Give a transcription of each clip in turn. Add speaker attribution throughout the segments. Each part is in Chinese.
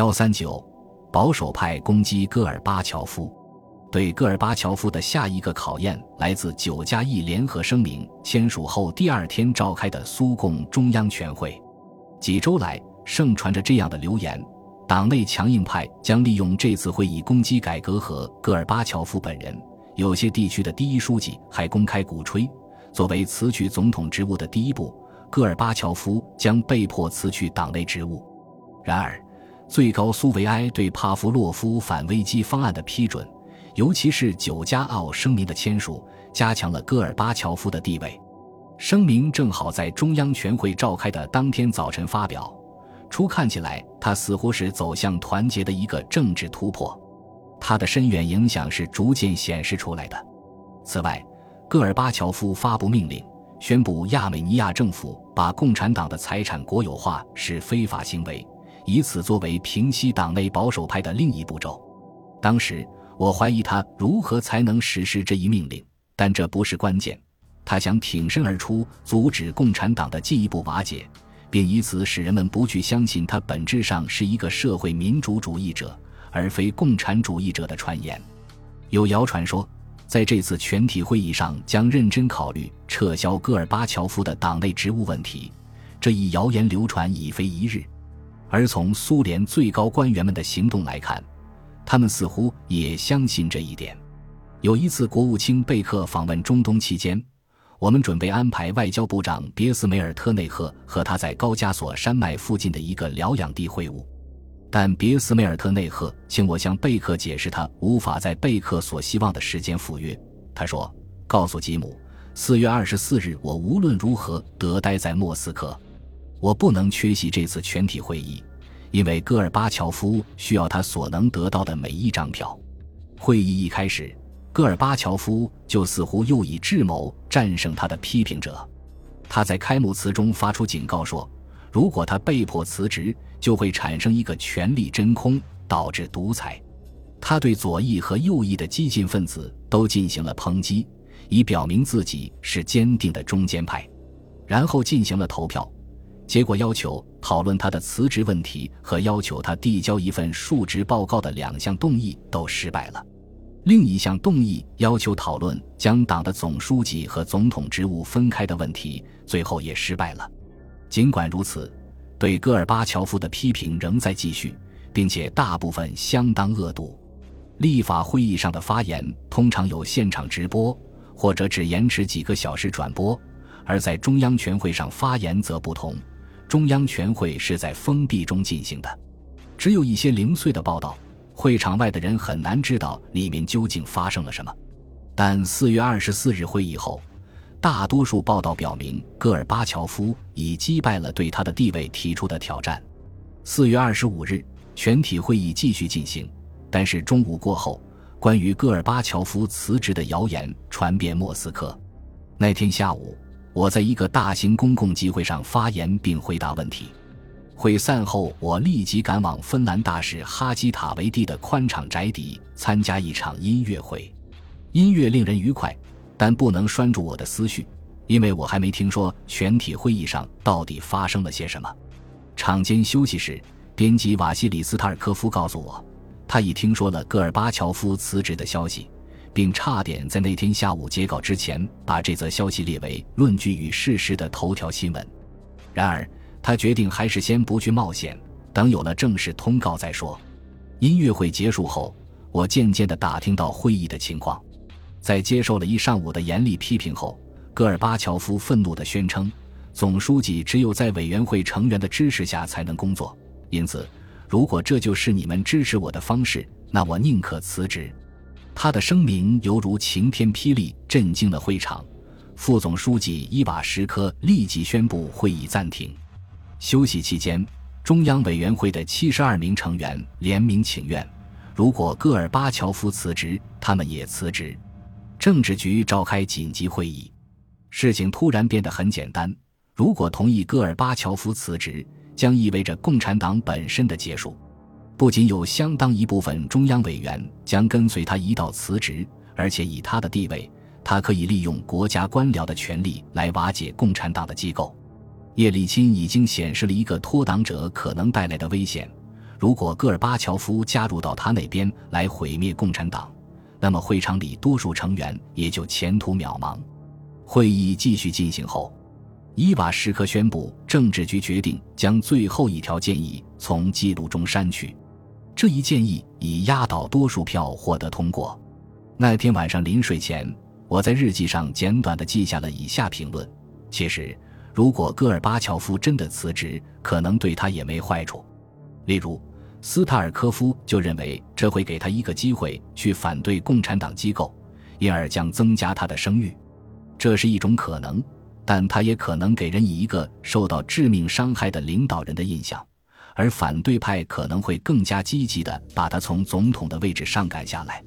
Speaker 1: 幺三九，保守派攻击戈尔巴乔夫。对戈尔巴乔夫的下一个考验来自九加一联合声明签署后第二天召开的苏共中央全会。几周来，盛传着这样的流言：党内强硬派将利用这次会议攻击改革和戈尔巴乔夫本人。有些地区的第一书记还公开鼓吹，作为辞去总统职务的第一步，戈尔巴乔夫将被迫辞去党内职务。然而，最高苏维埃对帕夫洛夫反危机方案的批准。尤其是九加奥声明的签署，加强了戈尔巴乔夫的地位。声明正好在中央全会召开的当天早晨发表。初看起来，他似乎是走向团结的一个政治突破。他的深远影响是逐渐显示出来的。此外，戈尔巴乔夫发布命令，宣布亚美尼亚政府把共产党的财产国有化是非法行为，以此作为平息党内保守派的另一步骤。当时。我怀疑他如何才能实施这一命令，但这不是关键。他想挺身而出，阻止共产党的进一步瓦解，并以此使人们不去相信他本质上是一个社会民主主义者而非共产主义者的传言。有谣传说，在这次全体会议上将认真考虑撤销戈尔巴乔夫的党内职务问题。这一谣言流传已非一日，而从苏联最高官员们的行动来看。他们似乎也相信这一点。有一次，国务卿贝克访问中东期间，我们准备安排外交部长别斯梅尔特内赫和他在高加索山脉附近的一个疗养地会晤，但别斯梅尔特内赫请我向贝克解释，他无法在贝克所希望的时间赴约。他说：“告诉吉姆，四月二十四日我无论如何得待在莫斯科，我不能缺席这次全体会议。”因为戈尔巴乔夫需要他所能得到的每一张票。会议一开始，戈尔巴乔夫就似乎又以智谋战胜他的批评者。他在开幕词中发出警告说：“如果他被迫辞职，就会产生一个权力真空，导致独裁。”他对左翼和右翼的激进分子都进行了抨击，以表明自己是坚定的中间派。然后进行了投票。结果要求讨论他的辞职问题和要求他递交一份述职报告的两项动议都失败了。另一项动议要求讨论将党的总书记和总统职务分开的问题，最后也失败了。尽管如此，对戈尔巴乔夫的批评仍在继续，并且大部分相当恶毒。立法会议上的发言通常有现场直播，或者只延迟几个小时转播，而在中央全会上发言则不同。中央全会是在封闭中进行的，只有一些零碎的报道，会场外的人很难知道里面究竟发生了什么。但四月二十四日会议后，大多数报道表明戈尔巴乔夫已击败了对他的地位提出的挑战。四月二十五日，全体会议继续进行，但是中午过后，关于戈尔巴乔夫辞职的谣言传遍莫斯科。那天下午。我在一个大型公共集会上发言并回答问题。会散后，我立即赶往芬兰大使哈基塔维蒂的宽敞宅邸参加一场音乐会。音乐令人愉快，但不能拴住我的思绪，因为我还没听说全体会议上到底发生了些什么。场间休息时，编辑瓦西里斯塔尔科夫告诉我，他已听说了戈尔巴乔夫辞职的消息。并差点在那天下午截稿之前把这则消息列为论据与事实的头条新闻。然而，他决定还是先不去冒险，等有了正式通告再说。音乐会结束后，我渐渐地打听到会议的情况。在接受了一上午的严厉批评后，戈尔巴乔夫愤怒地宣称：“总书记只有在委员会成员的支持下才能工作，因此，如果这就是你们支持我的方式，那我宁可辞职。”他的声明犹如晴天霹雳，震惊了会场。副总书记伊瓦什科立即宣布会议暂停。休息期间，中央委员会的七十二名成员联名请愿：如果戈尔巴乔夫辞职，他们也辞职。政治局召开紧急会议，事情突然变得很简单：如果同意戈尔巴乔夫辞职，将意味着共产党本身的结束。不仅有相当一部分中央委员将跟随他一道辞职，而且以他的地位，他可以利用国家官僚的权力来瓦解共产党的机构。叶利钦已经显示了一个脱党者可能带来的危险：如果戈尔巴乔夫加入到他那边来毁灭共产党，那么会场里多数成员也就前途渺茫。会议继续进行后，伊瓦什科宣布，政治局决定将最后一条建议从记录中删去。这一建议以压倒多数票获得通过。那天晚上临睡前，我在日记上简短地记下了以下评论：其实，如果戈尔巴乔夫真的辞职，可能对他也没坏处。例如。斯塔尔科夫就认为这会给他一个机会去反对共产党机构，因而将增加他的声誉。这是一种可能，但他也可能给人以一个受到致命伤害的领导人的印象，而反对派可能会更加积极地把他从总统的位置上赶下来。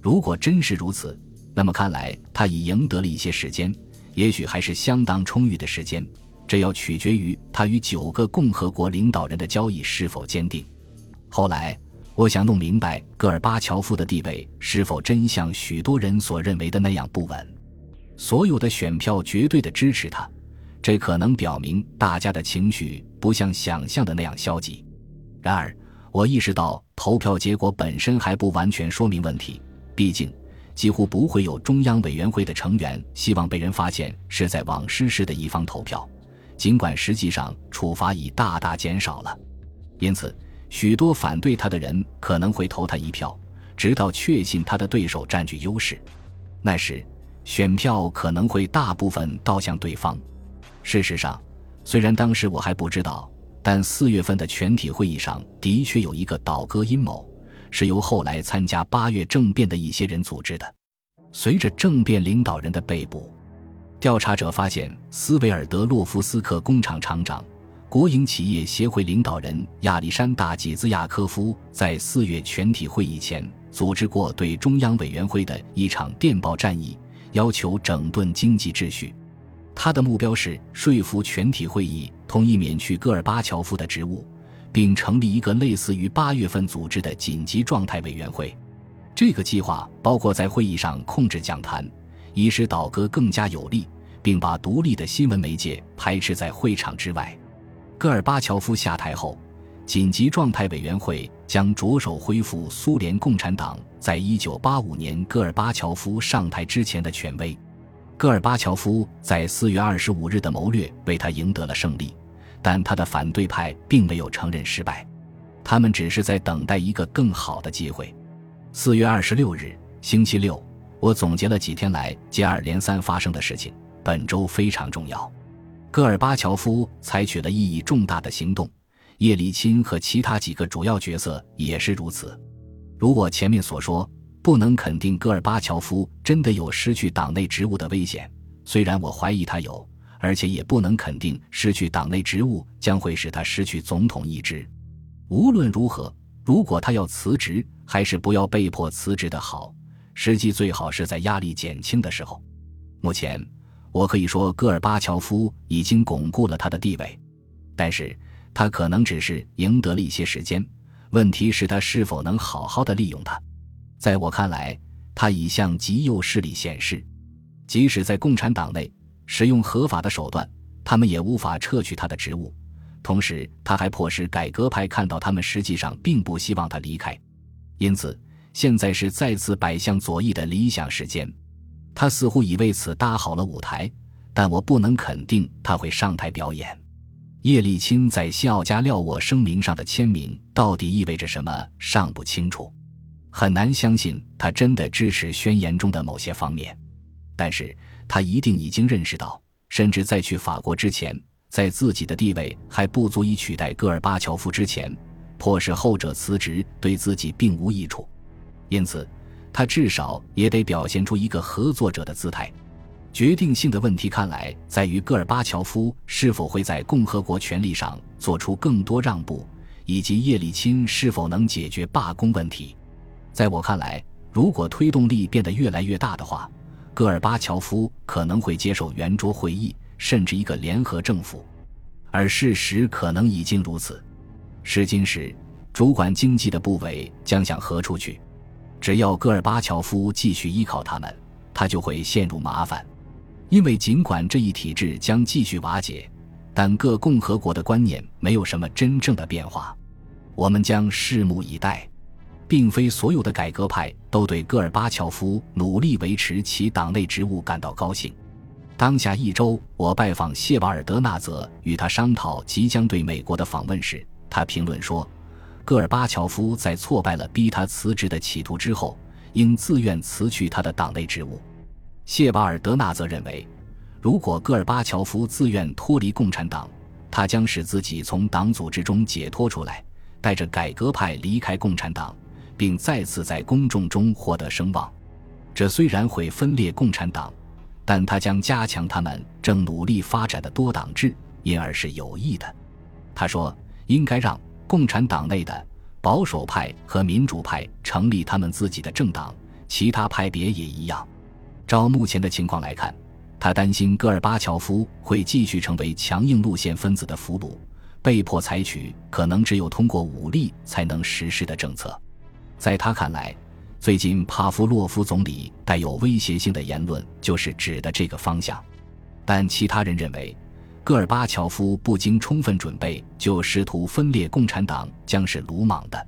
Speaker 1: 如果真是如此，那么看来他已赢得了一些时间，也许还是相当充裕的时间。这要取决于他与九个共和国领导人的交易是否坚定。后来，我想弄明白戈尔巴乔夫的地位是否真像许多人所认为的那样不稳。所有的选票绝对的支持他，这可能表明大家的情绪不像想象的那样消极。然而，我意识到投票结果本身还不完全说明问题。毕竟，几乎不会有中央委员会的成员希望被人发现是在往失事的一方投票，尽管实际上处罚已大大减少了。因此。许多反对他的人可能会投他一票，直到确信他的对手占据优势。那时，选票可能会大部分倒向对方。事实上，虽然当时我还不知道，但四月份的全体会议上的确有一个倒戈阴谋，是由后来参加八月政变的一些人组织的。随着政变领导人的被捕，调查者发现斯维尔德洛夫斯克工厂厂长。国营企业协会领导人亚历山大·吉兹亚科夫在四月全体会议前组织过对中央委员会的一场电报战役，要求整顿经济秩序。他的目标是说服全体会议同意免去戈尔巴乔夫的职务，并成立一个类似于八月份组织的紧急状态委员会。这个计划包括在会议上控制讲坛，以使倒戈更加有利，并把独立的新闻媒介排斥在会场之外。戈尔巴乔夫下台后，紧急状态委员会将着手恢复苏联共产党在一九八五年戈尔巴乔夫上台之前的权威。戈尔巴乔夫在四月二十五日的谋略为他赢得了胜利，但他的反对派并没有承认失败，他们只是在等待一个更好的机会。四月二十六日，星期六，我总结了几天来接二连三发生的事情。本周非常重要。戈尔巴乔夫采取了意义重大的行动，叶利钦和其他几个主要角色也是如此。如我前面所说，不能肯定戈尔巴乔夫真的有失去党内职务的危险，虽然我怀疑他有，而且也不能肯定失去党内职务将会使他失去总统一职。无论如何，如果他要辞职，还是不要被迫辞职的好。实际最好是在压力减轻的时候。目前。我可以说，戈尔巴乔夫已经巩固了他的地位，但是他可能只是赢得了一些时间。问题是，他是否能好好的利用它？在我看来，他已向极右势力显示，即使在共产党内使用合法的手段，他们也无法撤去他的职务。同时，他还迫使改革派看到，他们实际上并不希望他离开。因此，现在是再次摆向左翼的理想时间。他似乎已为此搭好了舞台，但我不能肯定他会上台表演。叶利钦在西奥加廖沃声明上的签名到底意味着什么尚不清楚，很难相信他真的支持宣言中的某些方面。但是他一定已经认识到，甚至在去法国之前，在自己的地位还不足以取代戈尔巴乔夫之前，迫使后者辞职对自己并无益处。因此。他至少也得表现出一个合作者的姿态。决定性的问题看来在于戈尔巴乔夫是否会在共和国权力上做出更多让步，以及叶利钦是否能解决罢工问题。在我看来，如果推动力变得越来越大的话，戈尔巴乔夫可能会接受圆桌会议，甚至一个联合政府。而事实可能已经如此。试金石主管经济的部委将向何处去？只要戈尔巴乔夫继续依靠他们，他就会陷入麻烦，因为尽管这一体制将继续瓦解，但各共和国的观念没有什么真正的变化。我们将拭目以待。并非所有的改革派都对戈尔巴乔夫努力维持其党内职务感到高兴。当下一周，我拜访谢瓦尔德纳泽，与他商讨即将对美国的访问时，他评论说：“戈尔巴乔夫在挫败了逼他辞职的企图之后，应自愿辞去他的党内职务。”谢瓦尔德纳泽认为，如果戈尔巴乔夫自愿脱离共产党，他将使自己从党组织中解脱出来，带着改革派离开共产党。并再次在公众中获得声望，这虽然会分裂共产党，但他将加强他们正努力发展的多党制，因而是有益的。他说：“应该让共产党内的保守派和民主派成立他们自己的政党，其他派别也一样。”照目前的情况来看，他担心戈尔巴乔夫会继续成为强硬路线分子的俘虏，被迫采取可能只有通过武力才能实施的政策。在他看来，最近帕夫洛夫总理带有威胁性的言论就是指的这个方向。但其他人认为，戈尔巴乔夫不经充分准备就试图分裂共产党将是鲁莽的。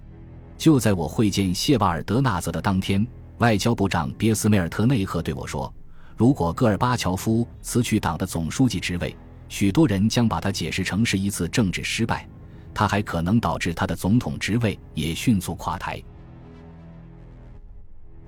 Speaker 1: 就在我会见谢瓦尔德纳泽的当天，外交部长别斯梅尔特内赫对我说：“如果戈尔巴乔夫辞去党的总书记职位，许多人将把他解释成是一次政治失败，他还可能导致他的总统职位也迅速垮台。”